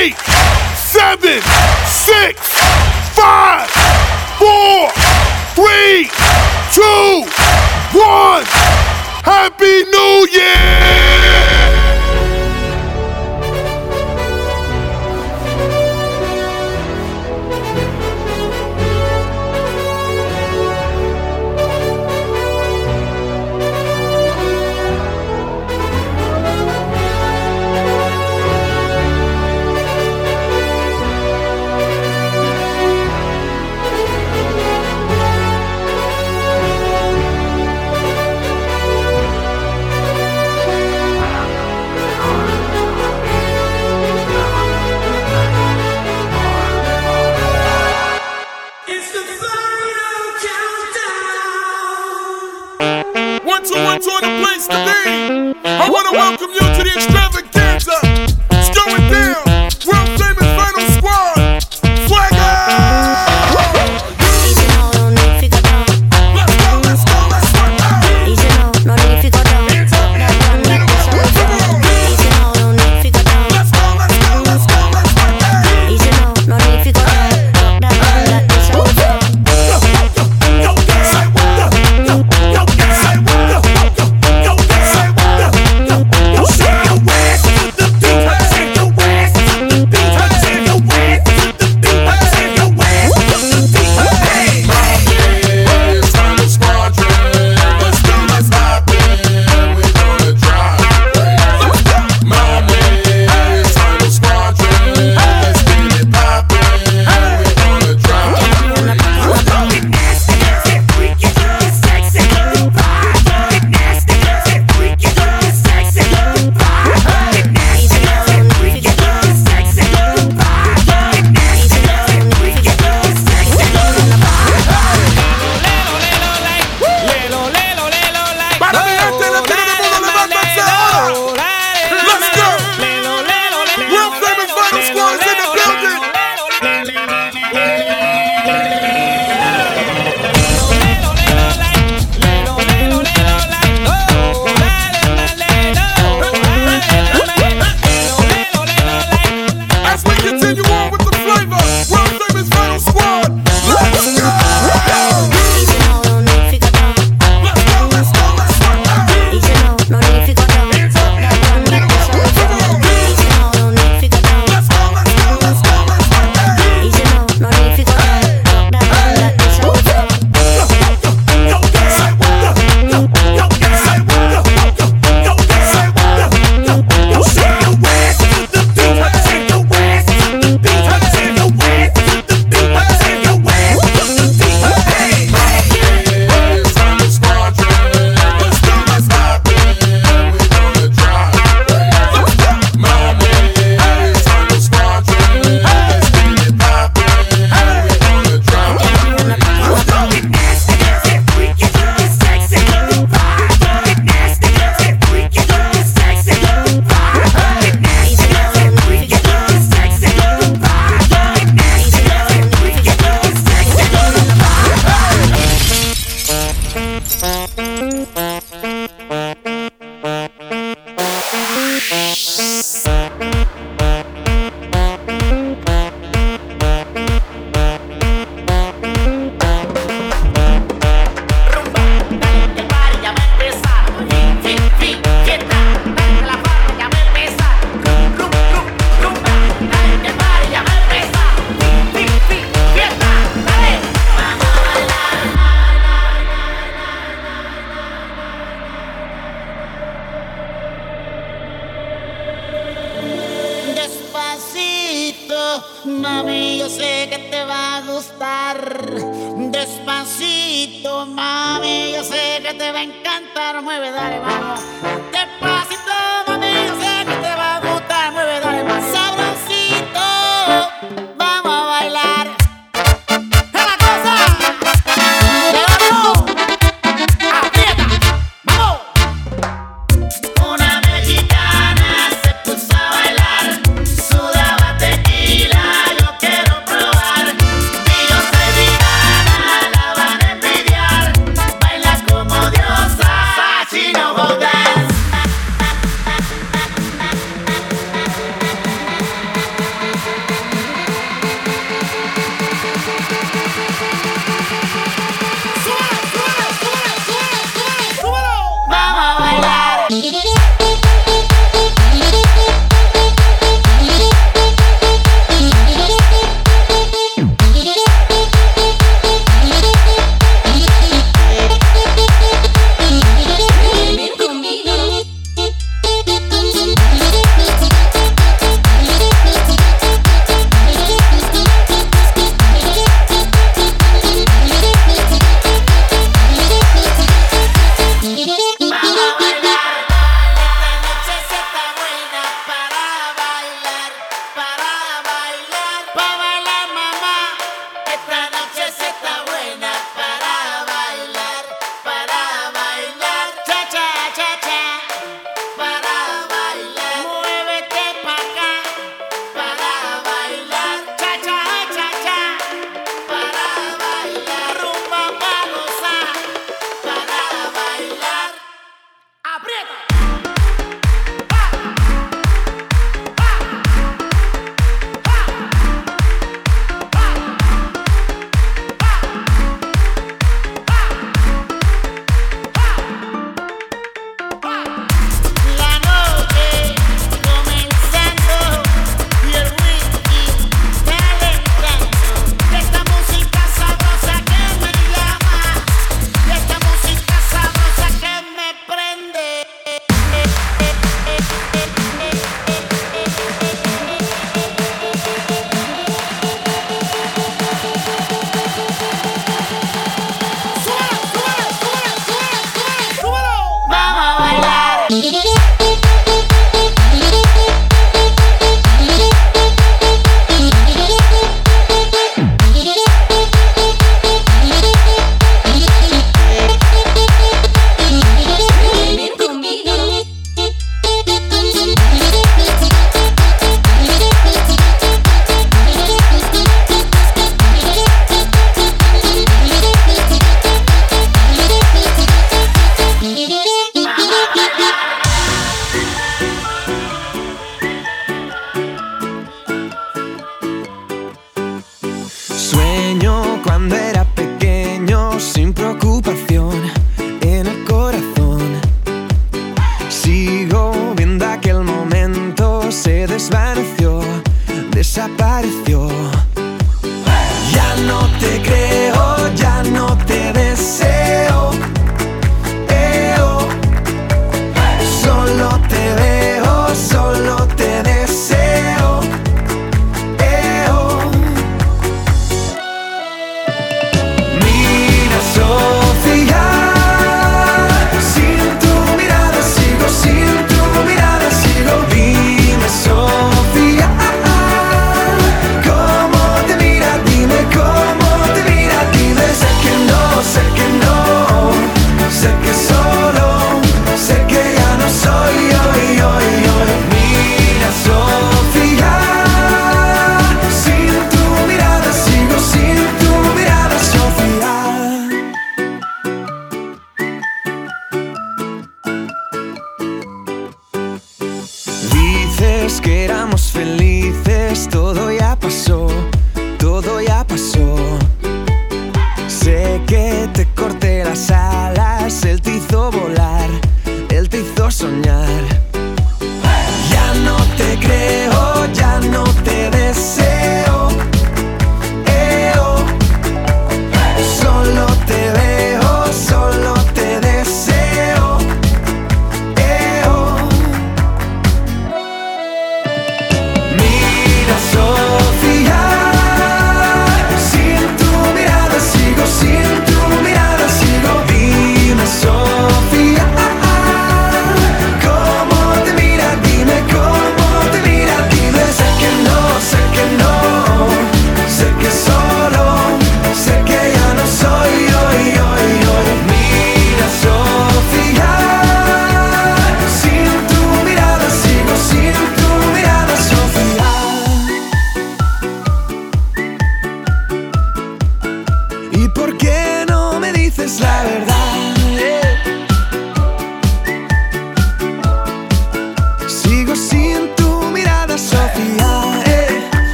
eight, seven, six, five, four, three, two, one. Happy New Year! place to be. I want to welcome you to the extravagant.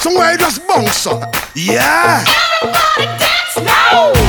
Somewhere just bounce up. Yeah. Everybody dance now.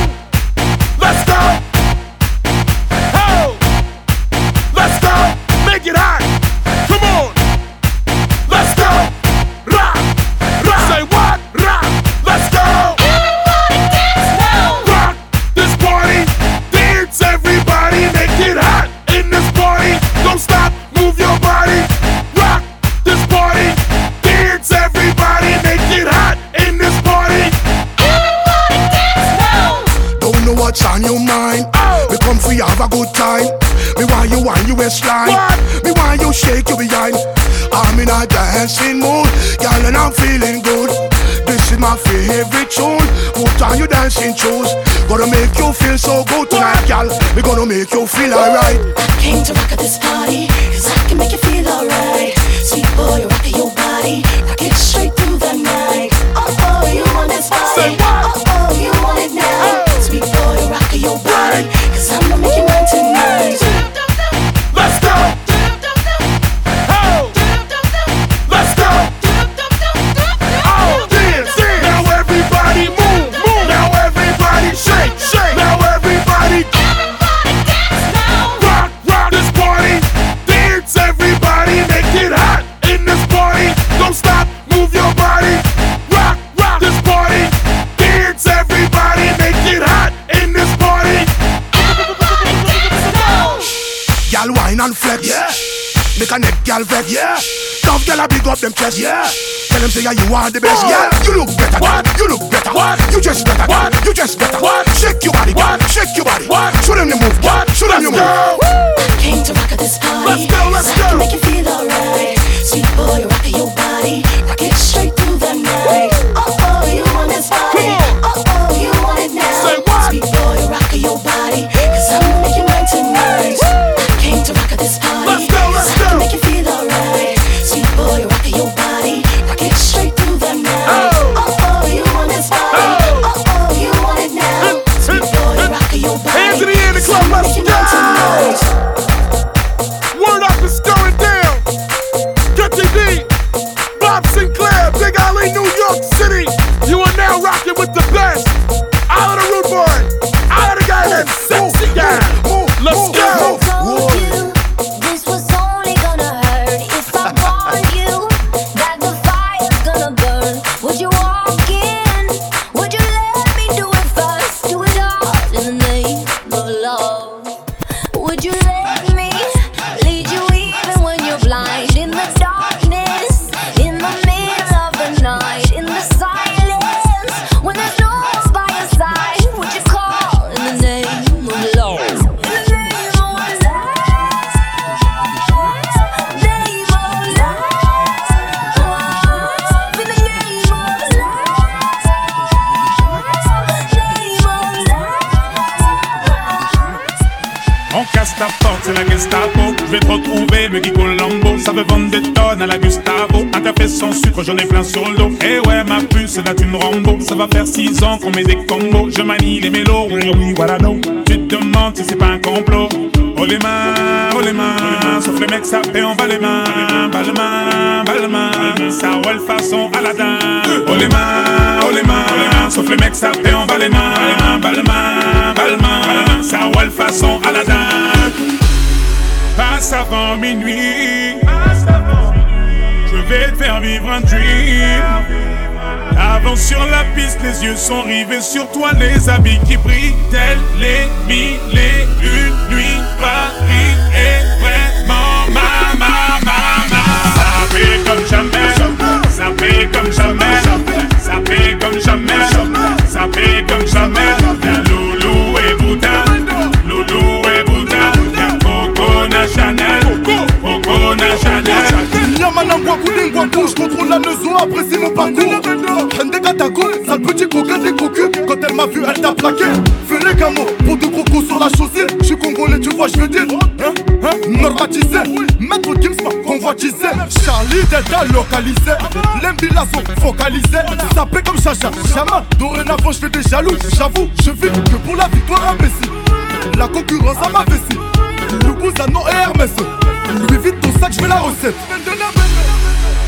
you dancing shoes. Gonna make you feel so good tonight, gal. We gonna make you feel alright. Came to rock at this party, cause I can make you feel alright. Sweet boy, rock your body, rock it straight through the night. Oh, oh, you want this body? Oh, oh, you want it now? Sweet boy, rock your body, cause I'm gonna make you make a neck gal vex. Yeah. Tough gal a big up them chest. Yeah. Tell them say yeah, you are the best. Yeah. You look better. What? You look better. What? You just better. What? You just better. What? Shake your body. What? Shake your body. What? Show them the move. What? Show them the move. Came to rock at this party. Let's go, let's so I can make you feel alright. Sweet boy, rock your body. Rock it straight through the night. Oh oh, you want this body. Oh oh, you Ça veut vendre des tonnes à la Gustavo. Un café sans sucre, j'en ai plein sur le dos. Eh ouais, ma puce, là une Rambo. Ça va faire 6 ans qu'on met des combos. Je manie les mélos, oui, oui, voilà, non. Tu te demandes si c'est pas un complot. Oh les mains, oh les mains. Sauf les mecs, ça fait en bas les mains. Bas les mains, bas les mains. Ça roule façon Aladdin. Oh les mains, oh les mains. Sauf les mecs, ça fait en bas les mains. Bas les mains, bas les mains. Ça roule façon Aladdin. Passe avant minuit. Faire vivre un dream. Avance sur la piste, les yeux sont rivés sur toi, les habits qui brillent, tels les mille et une nuits. Paris est vraiment ma, ma, ma, ma. Ça fait comme jamais, ça fait comme jamais, ça fait comme jamais, ça fait comme jamais. Y'a Loulou et Bouddha, Loulou et Bouddha, Coco Chanel, Coco na Chanel. Yamana Ngwaku Ngwaku, je contrôle la leçon, apprécie mon parcours. Hende Katako, sale petit coquin des cocus. Quand elle m'a vu, elle t'a plaqué. Fais les camos pour deux crocos sur la chaussée. Je suis congolais, tu vois, je veux dire. Hein, hein, normatisé. Maître Gims m'a convoitisé. Charlie Delta localisé. L'embila sont focalisés. Ça paie comme chacha, chama. Dorénavant, je fais des jaloux. J'avoue, je vis que pour la victoire imbécile. La concurrence à ma vessie. Le Bouzano et Hermès. Lui vite ton sac, je la recette.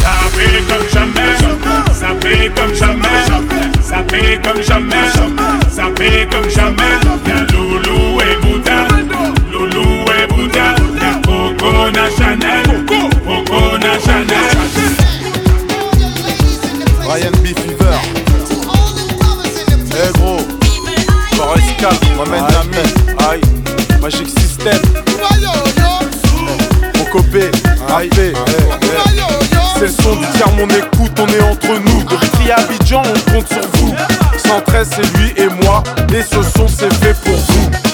Ça fait comme jamais, ça fait comme jamais, ça fait comme jamais, ça fait comme jamais. Y'a Loulou et Bouddha, Loulou et Bouddha, y'a Coco na Chanel, Coco na Chanel. Ryan B. Fever. Eh gros, Forest Camp, m'amène la main. Aïe, Magic System. Mon copé. Son du tiers, mon écoute, on est entre nous. Depuis à Abidjan, on compte sur vous. 113, c'est lui et moi. Et ce son, c'est fait pour vous.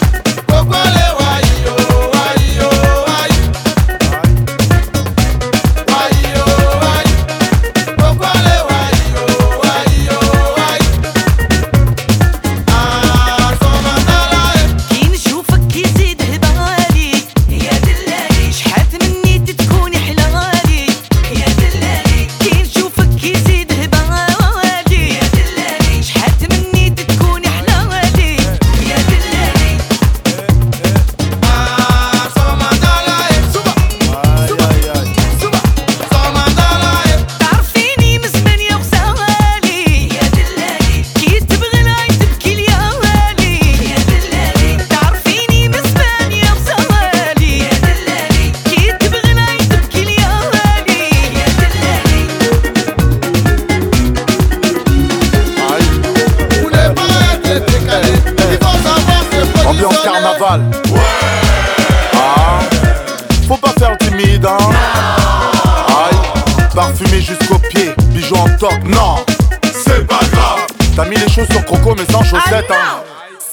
bijoux en top, non. C'est pas grave. T'as mis les choses sur croco mais sans chaussettes, hein.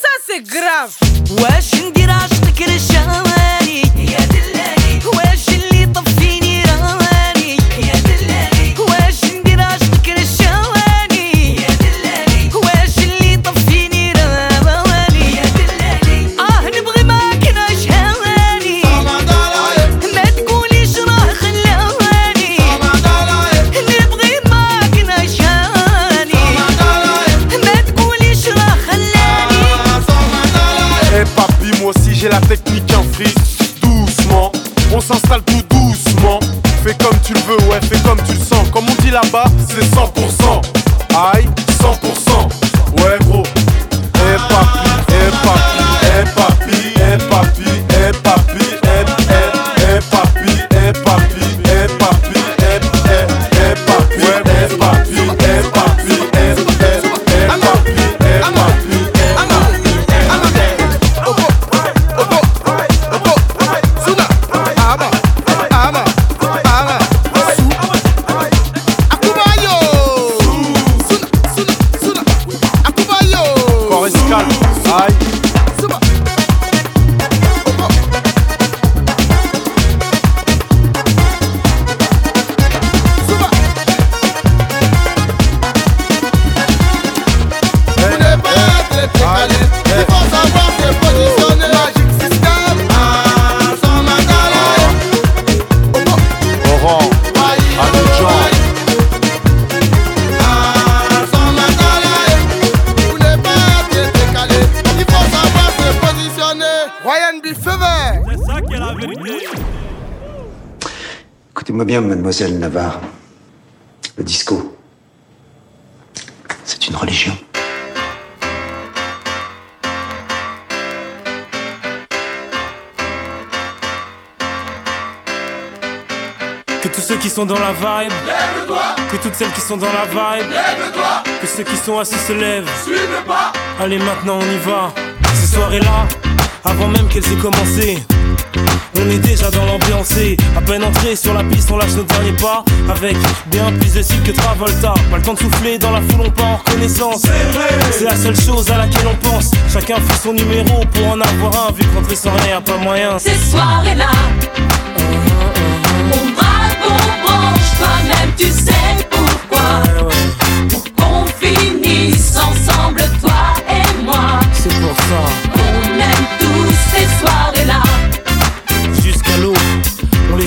Ça c'est grave واش ندير عشقك رشاني يا دلالي tu veux, ouais, fais comme tu le sens. Comme on dit là-bas, bien, mademoiselle Navarre. Le disco, c'est une religion. Que tous ceux qui sont dans la vibe, que toutes celles qui sont dans la vibe, que ceux qui sont assis se lèvent. Allez, maintenant on y va. Ces soirées-là, avant même qu'elles aient commencé. On est déjà dans l'ambiance et à peine entré sur la piste, on lâche nos derniers pas avec bien plus de style que Travolta. Pas le temps de souffler dans la foule, on part en reconnaissance. C'est la seule chose à laquelle on pense. Chacun fait son numéro pour en avoir un, vu que rentrer sans rien, pas moyen. Ces soirées-là, on braque, on branche, toi-même tu sais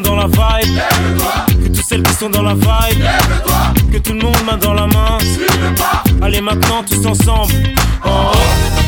dans la vibe, que toutes celles qui sont dans la vibe, que tout le monde main dans la main. Allez maintenant tous ensemble. En haut,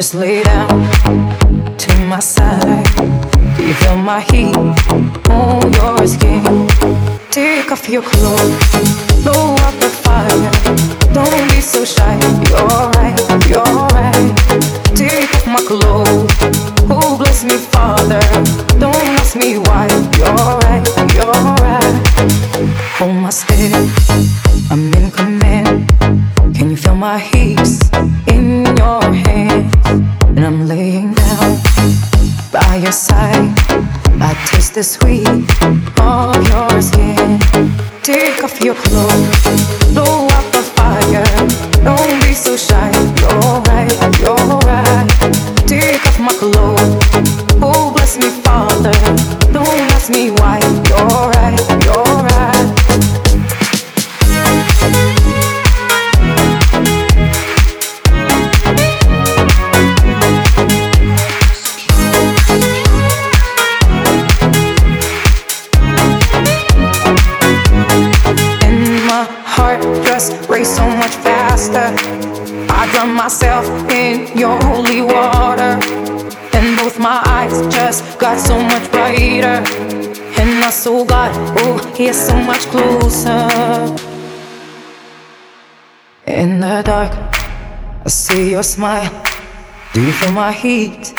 Just lay down to my side. Do you feel my heat on your skin? Take off your clothes, blow up the fire. Don't be so shy. You're right, you're right. Take off my clothes. Oh, bless me, Father. Don't ask me why. You're right, you're right. Hold my step. I'm in command. Can you feel my heat in your hands? And I'm laying down by your side. I taste the sweet of your skin. Take off your clothes, blow up the fire. Don't be so shy. Your holy water. And both my eyes just got so much brighter. And my soul got, oh, yeah, so much closer. In the dark, I see your smile. Do you feel my heat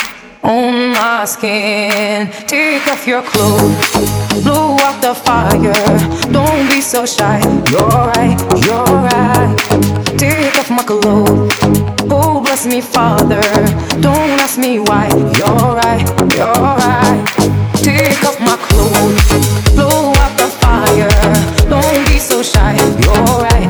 on my skin? Take off your clothes, blow out the fire. Don't be so shy. You're right, you're right. Take off my clothes. Oh, bless me, Father. Don't ask me why. You're right, you're right. Take off my clothes, blow out the fire. Don't be so shy. You're right,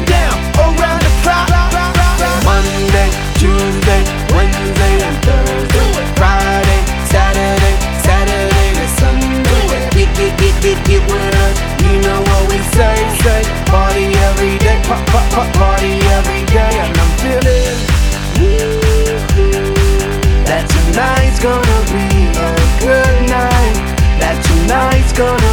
party every day. And I'm feeling that tonight's gonna be a good night. That tonight's gonna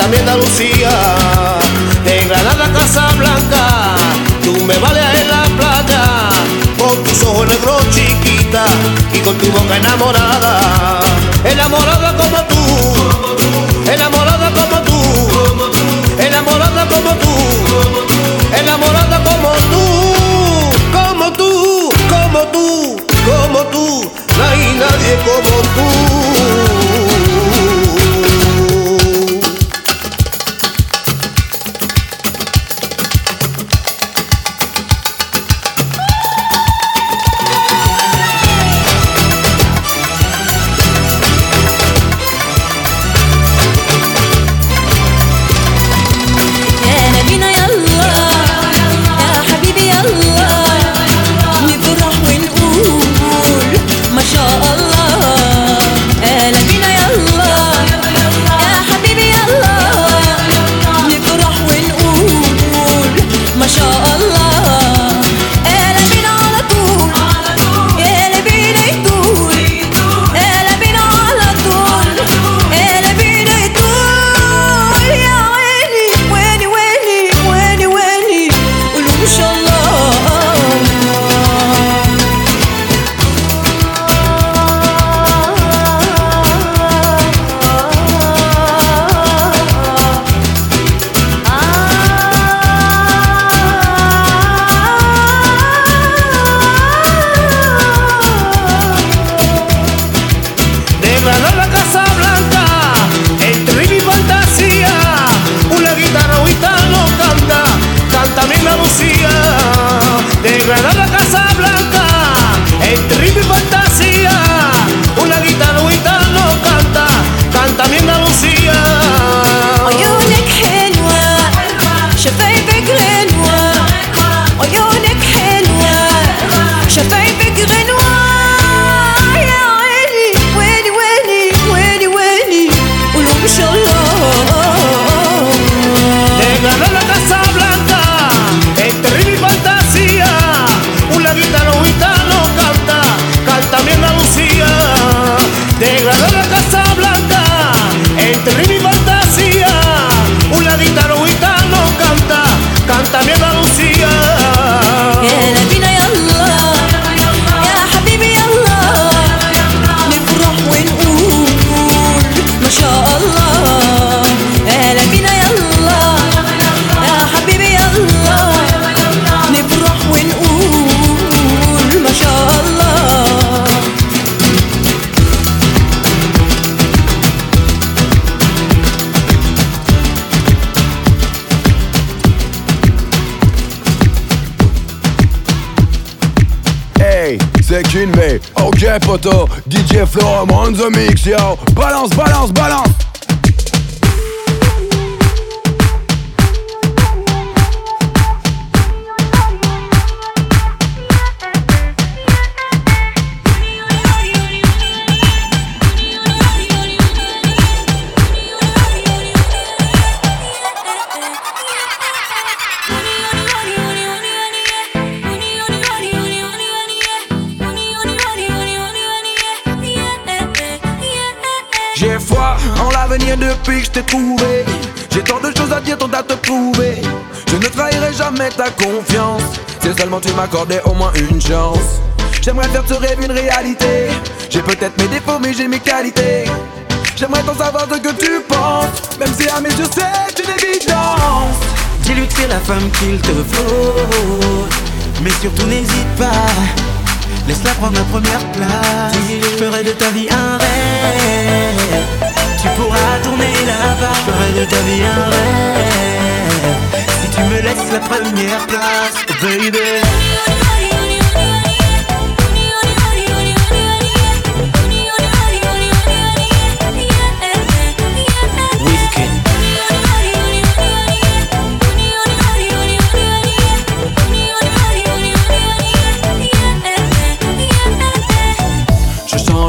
canta mi Andalucía. De Granada Casa Blanca, tú me vales en la playa, con tus ojos negros chiquita y con tu boca enamorada the mix, yo. Tu m'accordais au moins une chance. J'aimerais faire ce rêve une réalité. J'ai peut-être mes défauts, mais j'ai mes qualités. J'aimerais t'en savoir ce que tu penses. Même si à mes yeux c'est une évidence. Dis-lui que c'est la femme qu'il te faut. Mais surtout n'hésite pas. Laisse-la prendre la première place. Je ferai de ta vie un rêve. Tu pourras tourner là-bas. Je ferai de ta vie un rêve. Si tu me laisses la première place, baby.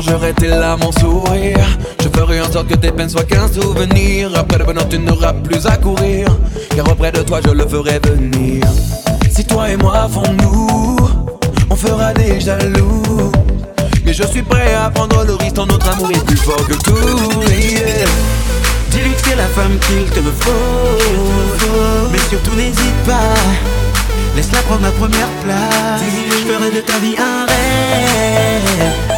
Changerai tes larmes en sourire. Ferai en sorte que tes peines soient qu'un souvenir. Après le bonheur, tu n'auras plus à courir. Car auprès de toi, je le ferai venir. Si toi et moi avons nous, on fera des jaloux. Mais je suis prêt à prendre le risque, ton notre amour est plus fort que tout. yeah. Dis-lui que c'est la femme qu'il te faut. Mais surtout n'hésite pas. Laisse-la prendre la première place. Je ferai de ta vie un rêve.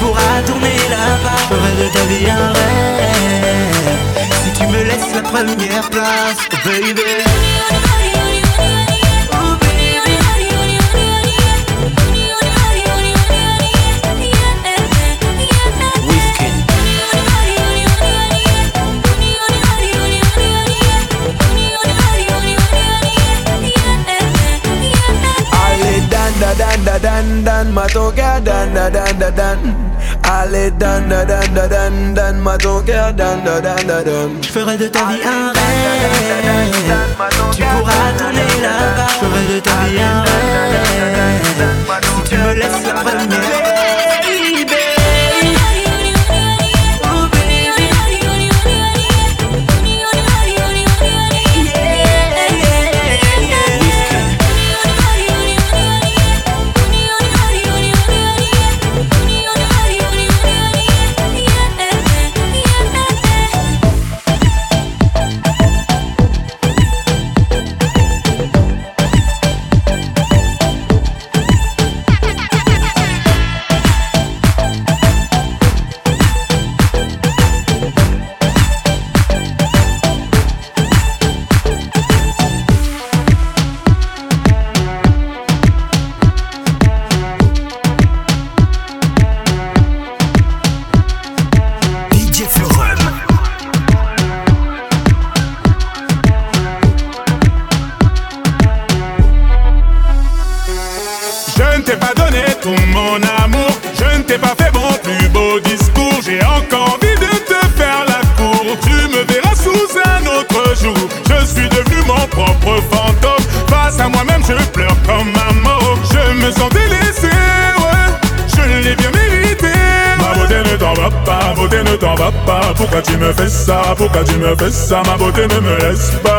Pourras tourner là-bas. Ferai de ta vie un rêve. Si tu me laisses la première place, baby. Da dan da dan dan matoka dan da dan da dan Allez dan da dan da dan dan matoka dan da dan da dan Je ferai de ta vie un rêve. Tu pourras tourner là-bas. Je ferai de ta vie un rêve. Si tu me laisses la première. Ça? Ma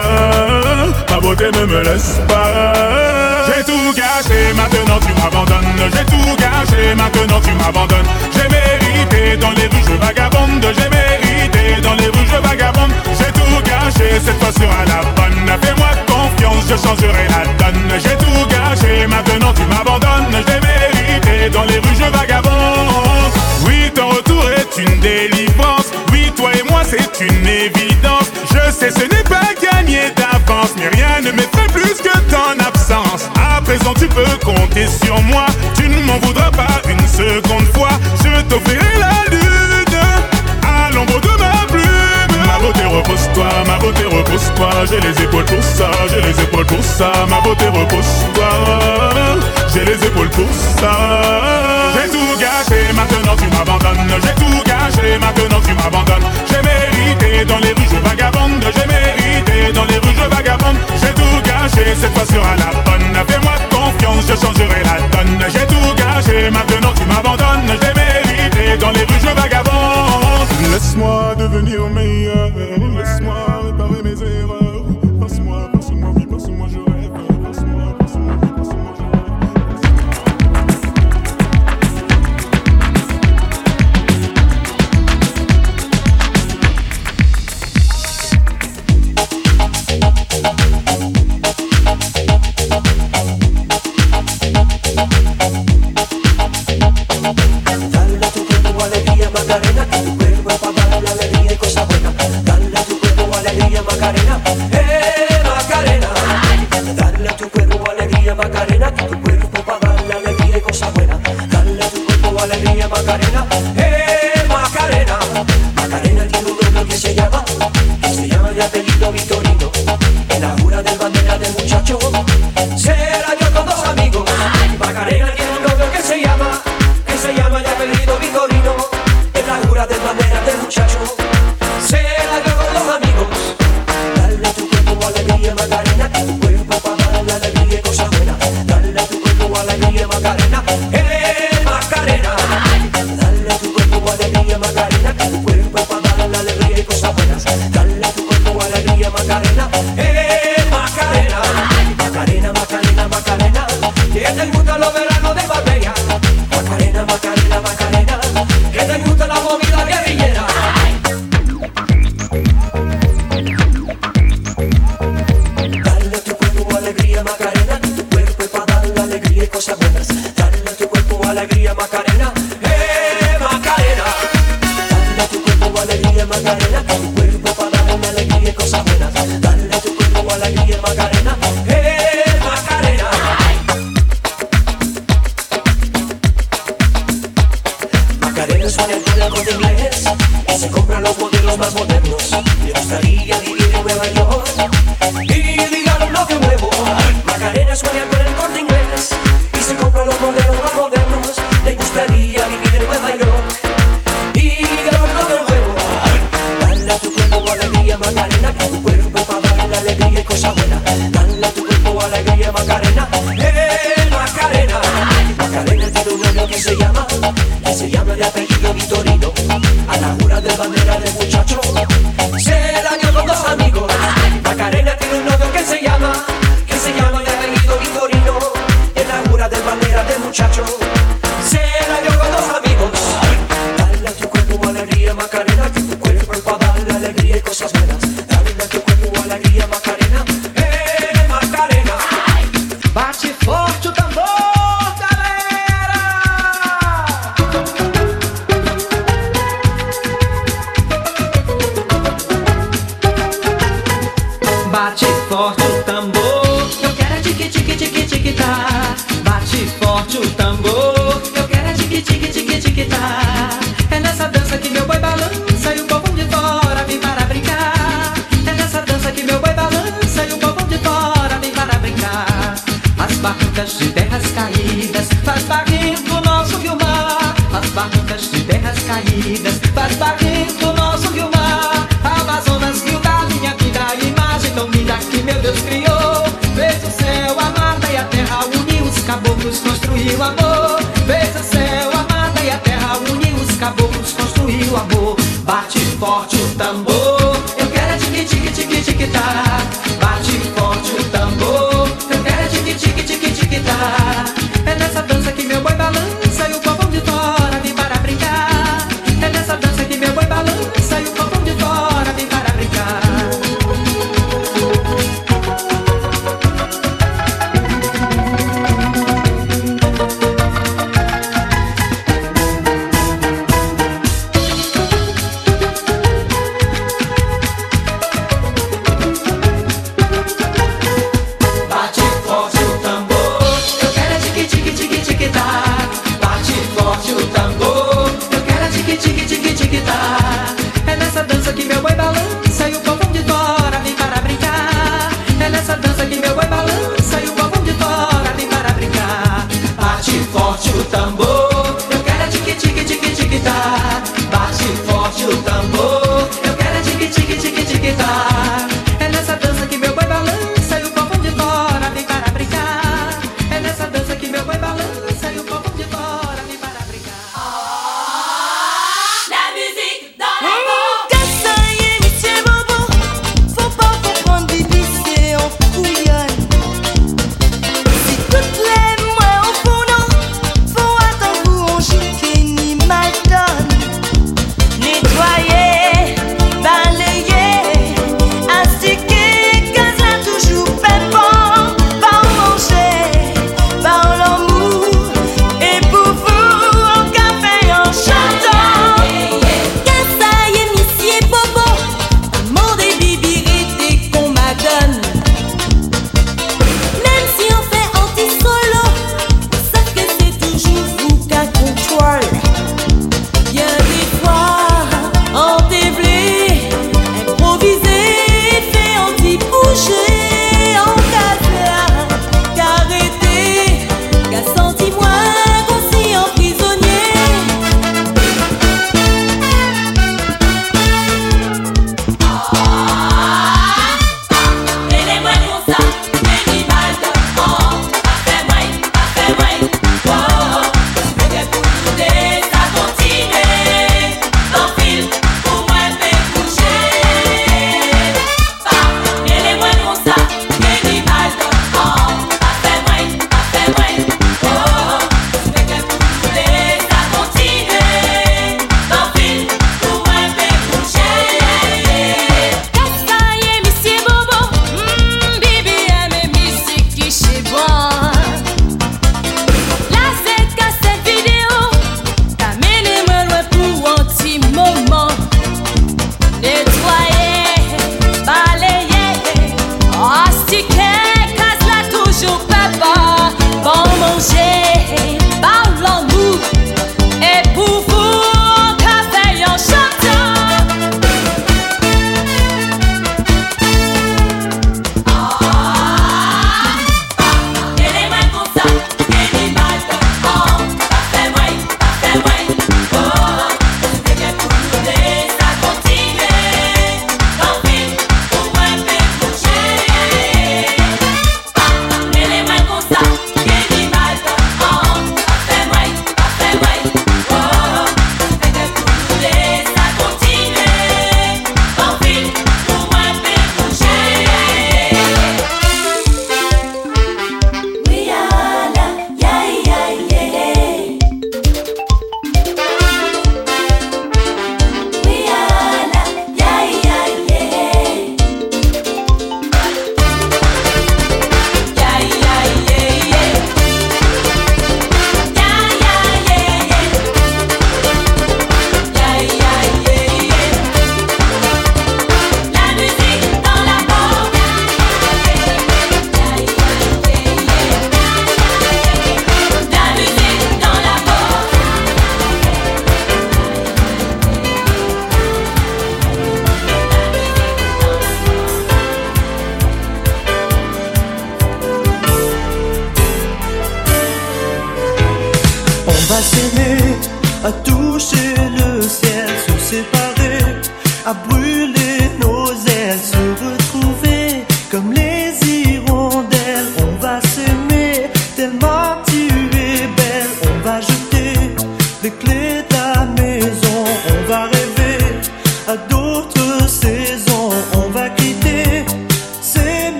passé, ce n'est pas gagné d'avance. Mais rien ne m'effraie plus que ton absence. À présent, tu peux compter sur moi. Tu ne m'en voudras pas une seconde fois. Je t'offrirai la lune à l'ombre de ma plume. Ma beauté, repose-toi, ma beauté, repose-toi. J'ai les épaules pour ça, j'ai les épaules pour ça. Ma beauté, repose-toi. J'ai les épaules pour ça. J'ai tout gâché, maintenant tu m'abandonnes. J'ai tout gâché, maintenant tu m'abandonnes. J'ai mérité dans les rues. sera la bonne. Fais-moi confiance, je changerai la donne. J'ai tout gâché, maintenant tu m'abandonnes. J'ai mérité, dans les rues je vagabonde. Laisse-moi devenir meilleur chutambo.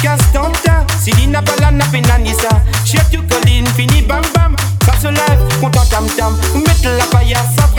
Africains tentent Céline n'a pas la napénanissa Chef du colline, fini bam bam. Passe live, content tam tam. Mettre la paillasse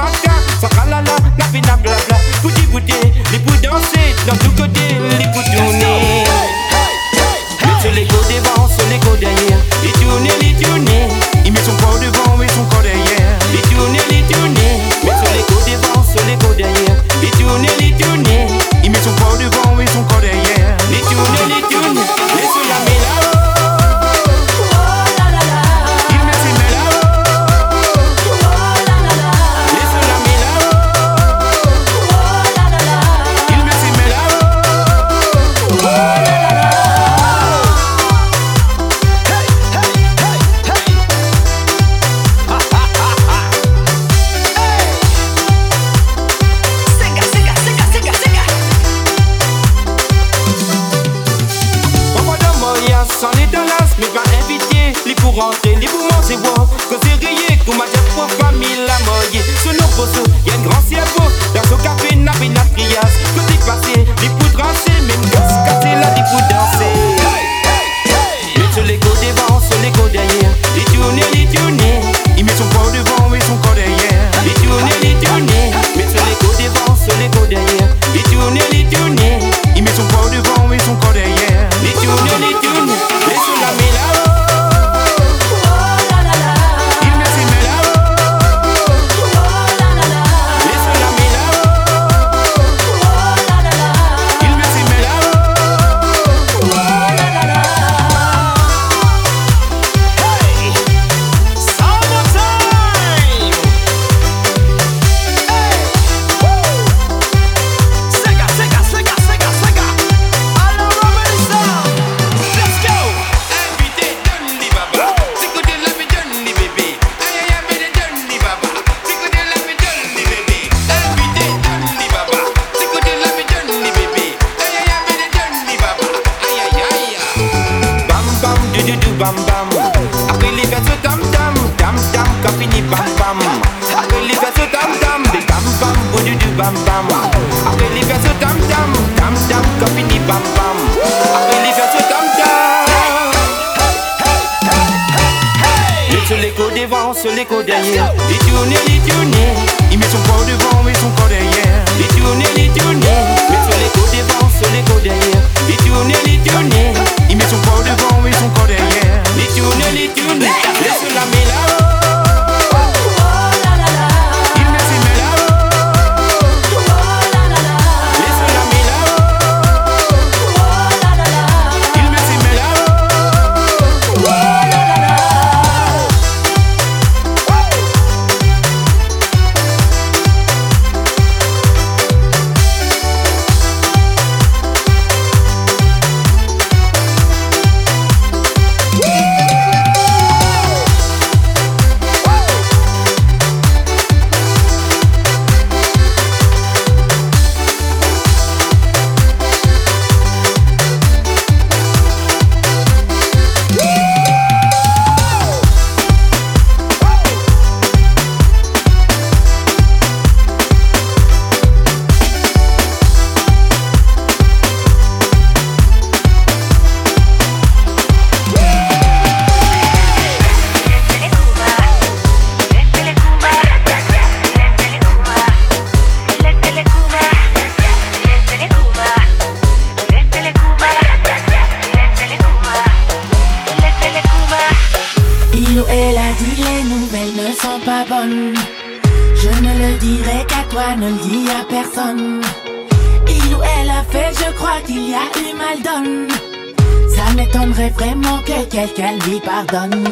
qu'elle lui pardonne.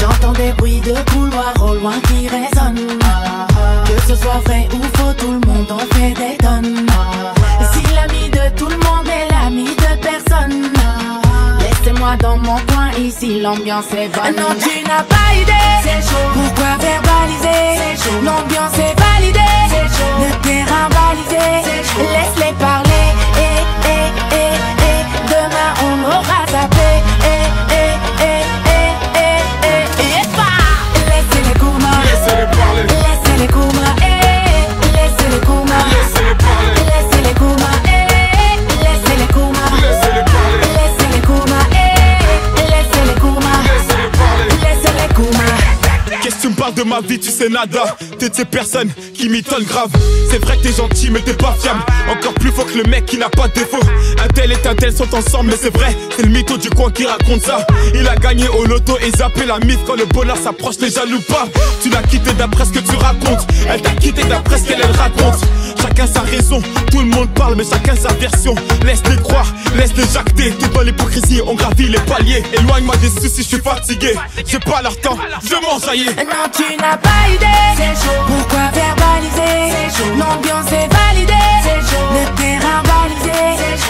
J'entends des bruits de couloirs au loin qui résonnent. Que ce soit vrai ou faux, tout le monde en fait des tonnes. Si l'ami de tout le monde est l'ami de personne, laissez-moi dans mon coin ici, l'ambiance est bonne. Non, tu n'as pas idée. C'est chaud. Pourquoi verbaliser? C'est chaud. L'ambiance est validée. C'est chaud. Le terrain balisé. C'est chaud. Laisse-les parler. Eh, eh, eh, eh. Demain on aura tapé. Eh, le kuma, eh, laissez le de ma vie, tu sais nada. T'es de ces personnes qui m'étonnent grave. C'est vrai t'es gentil, mais t'es pas fiable. Encore plus fort que le mec qui n'a pas de défaut. Un tel et un tel sont ensemble, mais c'est vrai, c'est le mytho du coin qui raconte ça. Il a gagné au loto et zappé la mythe quand le bonheur s'approche, les jaloux pas. Tu l'as quitté d'après ce que tu racontes. Elle t'a quitté d'après ce qu'elle elle raconte. Chacun sa raison, tout le monde parle, mais chacun sa version. Laisse-les croire, laisse-les jacter. T'es dans l'hypocrisie, on gravit les paliers. Éloigne-moi des soucis, je suis fatigué. J'ai pas leur temps, je m'en. Non, tu n'as pas idée. Pourquoi verbaliser? L'ambiance est validée. Le terrain balisé.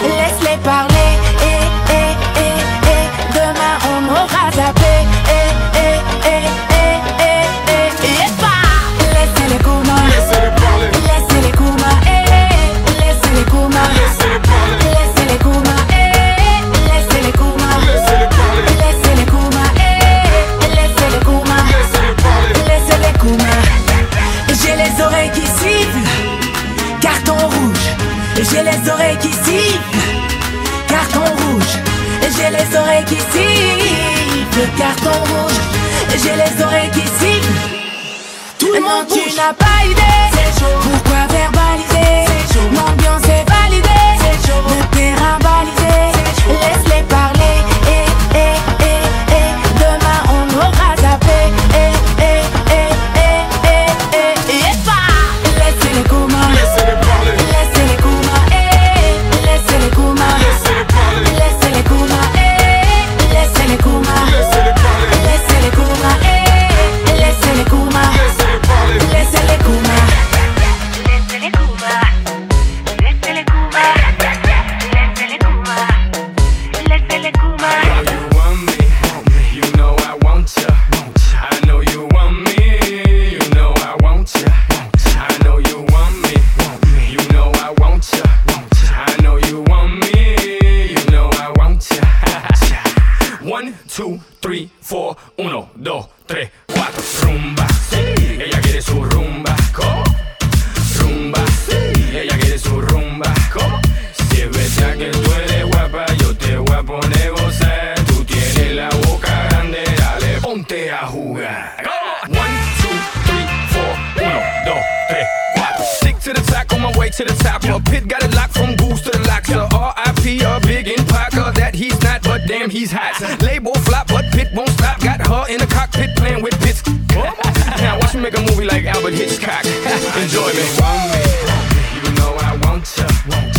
Laisse-les parler. Et, et, et, et. Demain, on aura zappé. J'ai les oreilles qui sifflent. Carton rouge. J'ai les oreilles qui sifflent. Carton rouge. J'ai les oreilles qui sifflent. Tout le monde tu n'as pas idée. Pourquoi verbaliser? L'ambiance est validée. Le terrain way to the top. A pit got it locked from goose to the locks. A R.I.P. a big in Parker that he's not, but damn he's hot. Label flop, but pit won't stop. Got her in the cockpit playing with bits. now watch me make a movie like Albert Hitchcock. Enjoy me. You know I want ya. I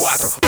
Cuatro.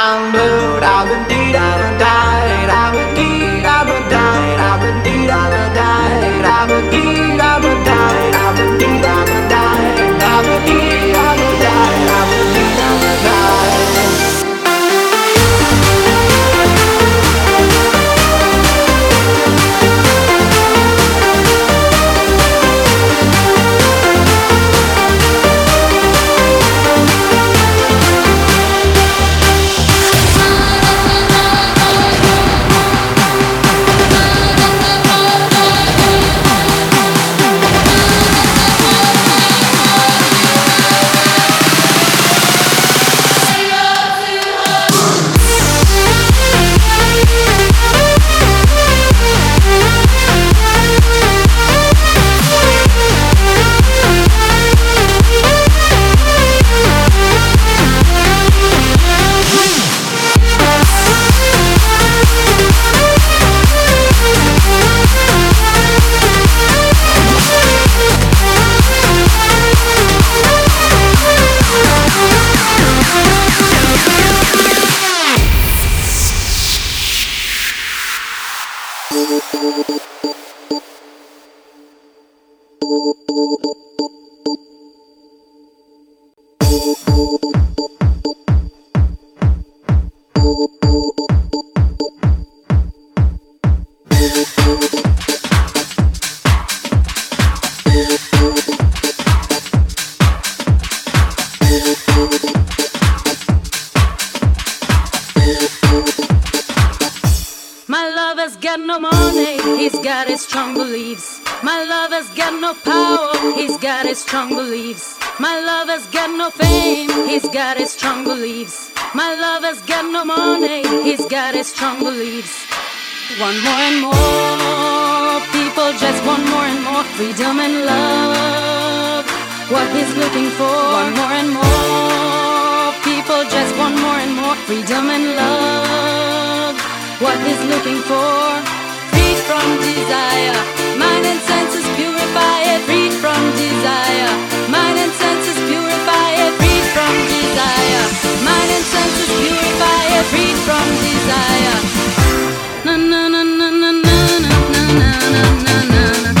found a Lover's got no money, he's got his strong beliefs. One more and more. People just want more and more freedom and love. What he's looking for, one more and more. People just want more and more freedom and love. What he's looking for, freed from desire, mind and senses purify it, freed from desire, from desire. Na na na na na na na na na na na na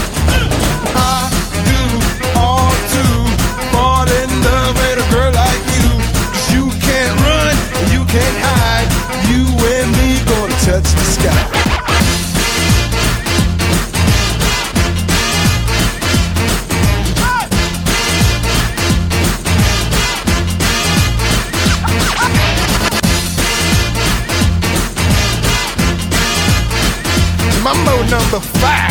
Number five.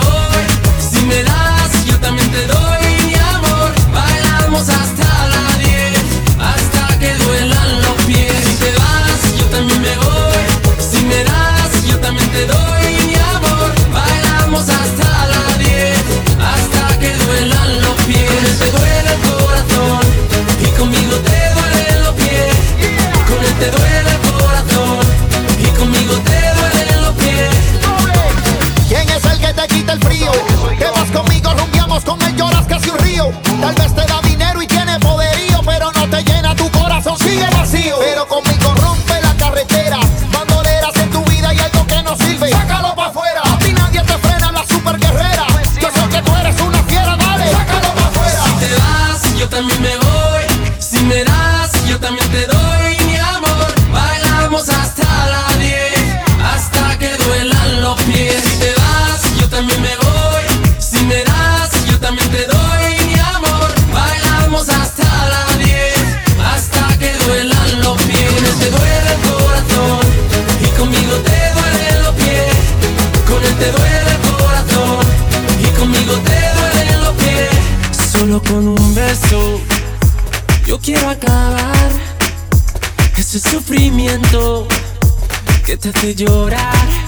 yo quiero acabar ese sufrimiento que te hace llorar.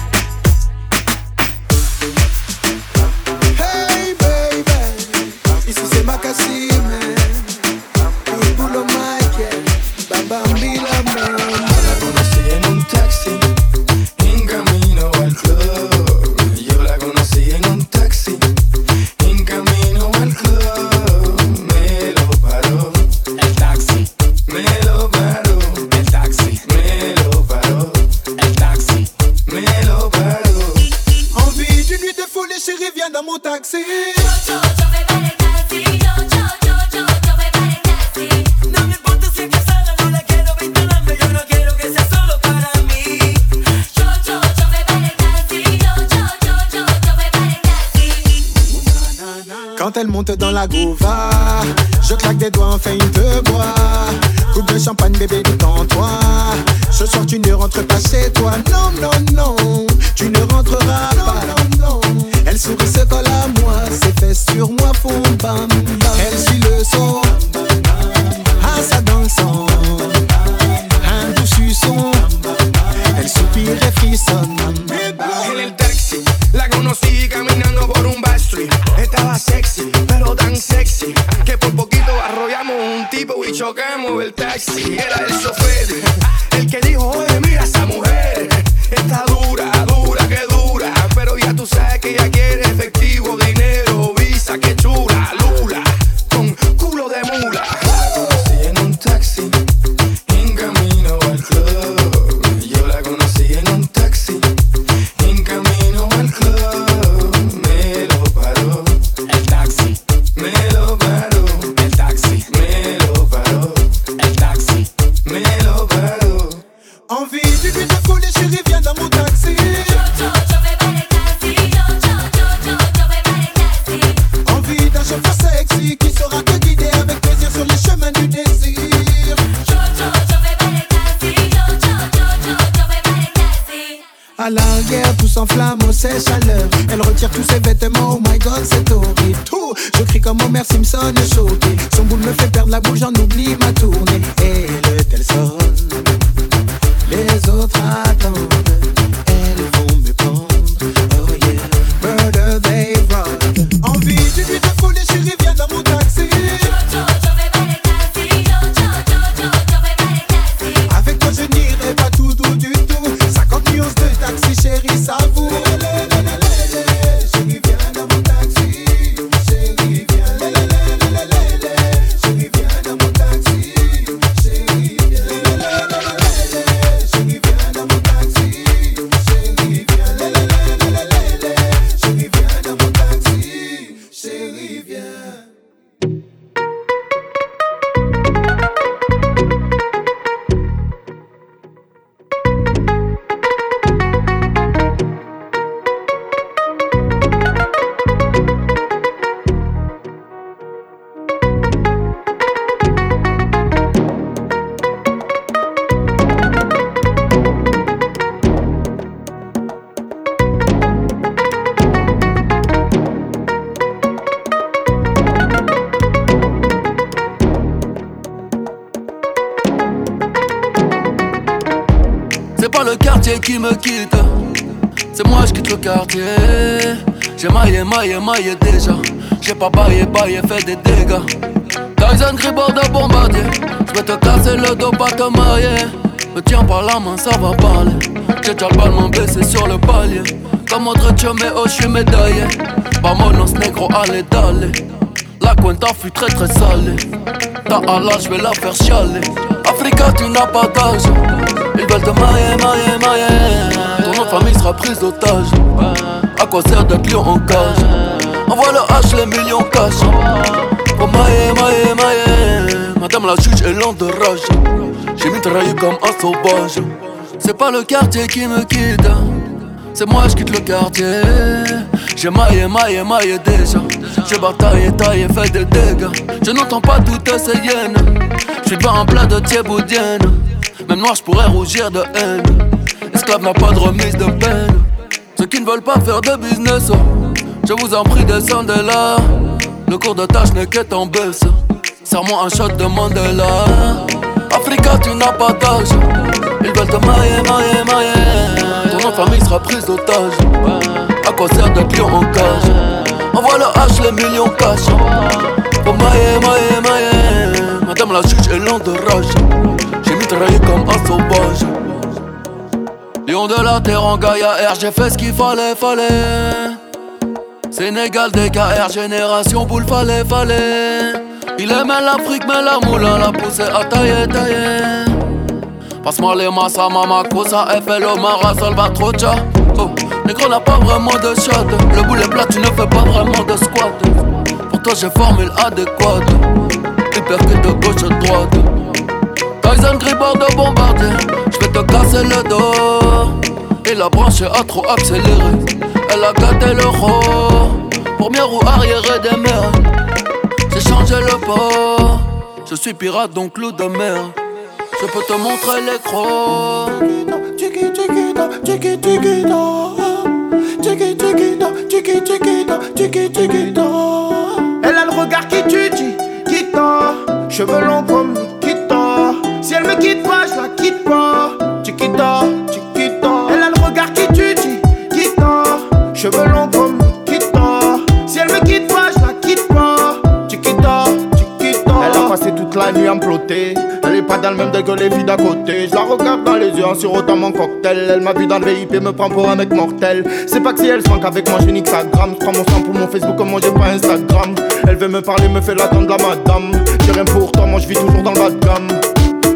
fait des dégâts. Tyson Gribord de bombardier. Je vais te casser le dos, pas te marier. Me tiens par la main, ça va parler. J'ai déjà le blessé sur le palier. Comme entre Dieu, mais oh, je suis médaillé. Vamonos, négro, allez, d'aller. La cuenta fut très très salée. Ta Allah, je vais la faire chialer. Africa, tu n'as pas d'argent. Ils veulent te marier, marier, marier. Ton famille sera prise d'otage. À quoi sert d'être lion en cage? Envoie le hache, les millions cash. Oh maïe, maïe, maïe. Madame la juge est lente de rage. J'ai mis travaillé comme un sauvage. C'est pas le quartier qui me quitte. C'est moi, je quitte le quartier. J'ai maillé, maillé, maillé déjà. J'ai bataillé, taillé, fait des dégâts. Je n'entends pas toutes ces hyènes. J'suis pas un plat de thieboudienne. Même noir, j'pourrais rougir de haine. Esclave n'a pas de remise de peine. Ceux qui ne veulent pas faire de business. Je vous en prie, descendez là. Le cours de tâche n'est que en baisse. Serre-moi un shot de Mandela. Africa, tu n'as pas d'âge. Ils veulent te mailler, mailler, mailler. Ton nom famille sera prise d'otage. À quoi sert d'être lion en cage? Envoie le H, les millions cash. Pour mailler, mailler, mailler. Madame la juge est lente de rage. J'ai mitraillé comme un sauvage. Lion de la terre en Gaïa R, j'ai fait ce qu'il fallait, fallait. Sénégal, DKR, génération boule, fallait, fallait. Il aimait l'Afrique, mais la moula l'a poussé à tailler, tailler. Passe-moi les massa, mama, cosa, FLO, Mara, Salvatrocha. Oh, négro n'a pas vraiment de shot. Le boulet plat, tu ne fais pas vraiment de squat. Pour toi, j'ai formule adéquate. Hypercute de gauche à droite. Tyson Gribord de bombardier. J'vais te casser le dos. Et la branche a trop accéléré. Elle a gâté le roi. Pour mieux ou arrière des mers. J'ai changé le port. Je suis pirate donc loup de mer. Je peux te montrer les crocs. Elle a le regard qui tue, Chiquita. Cheveux longs comme Nikita. Si elle me quitte pas, je la quitte pas. Cheveux longs comme Nikita. Si elle me quitte pas, je la quitte pas. Chiquita, chiquita. Elle a passé toute la nuit à me. Elle est pas dans le même que les filles d'à côté. Je la regarde dans les yeux en sirotant mon cocktail. Elle m'a vu dans le VIP, me prend pour un mec mortel. C'est pas que si elle se manque avec moi, je nique sa gramme. Je prends mon sang pour mon Facebook, comme moi j'ai pas Instagram. Elle veut me parler, me fait l'attendre la madame. J'ai rien pour toi, moi je vis toujours dans le gamme.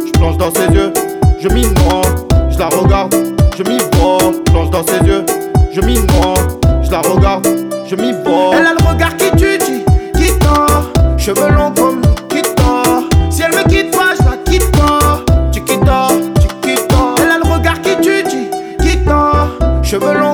Je plonge dans ses yeux, je m'y noie. Je la regarde, je m'y vois. Je plonge dans ses yeux, je m'y. Je la regarde, je m'y vois. Elle a le regard qui tue, qui tord. Cheveux longs comme Nikita. Si elle me quitte pas, je la quitte pas. Chiquita, chiquita. Elle a le regard qui tue, qui tord. Cheveux longs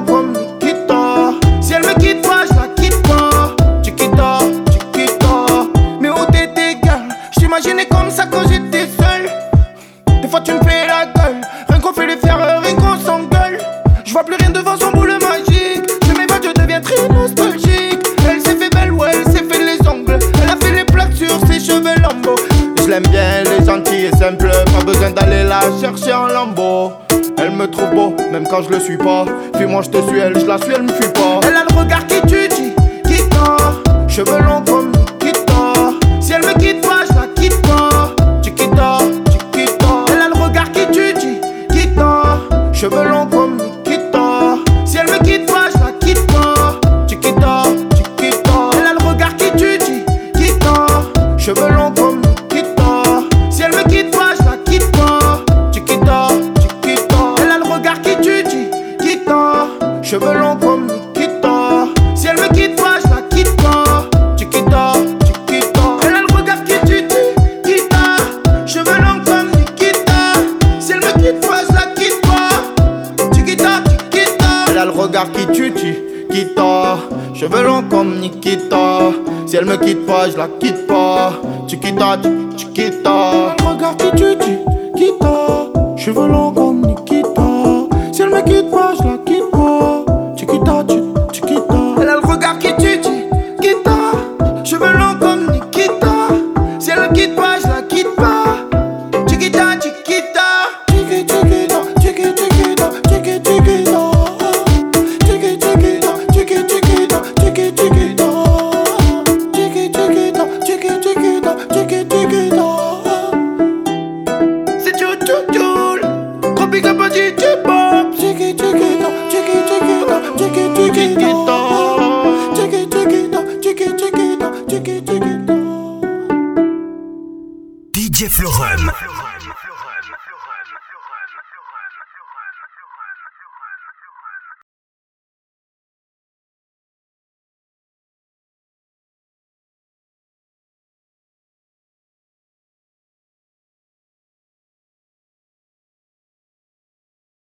simple. Pas besoin d'aller la chercher en lambeau. Elle me trouve beau, même quand je le suis pas. Puis moi je te suis, elle, je la suis, elle me fuit pas. Elle a le regard qui tue, qui tord. Cheveux longs comme elle me quitte pas, je la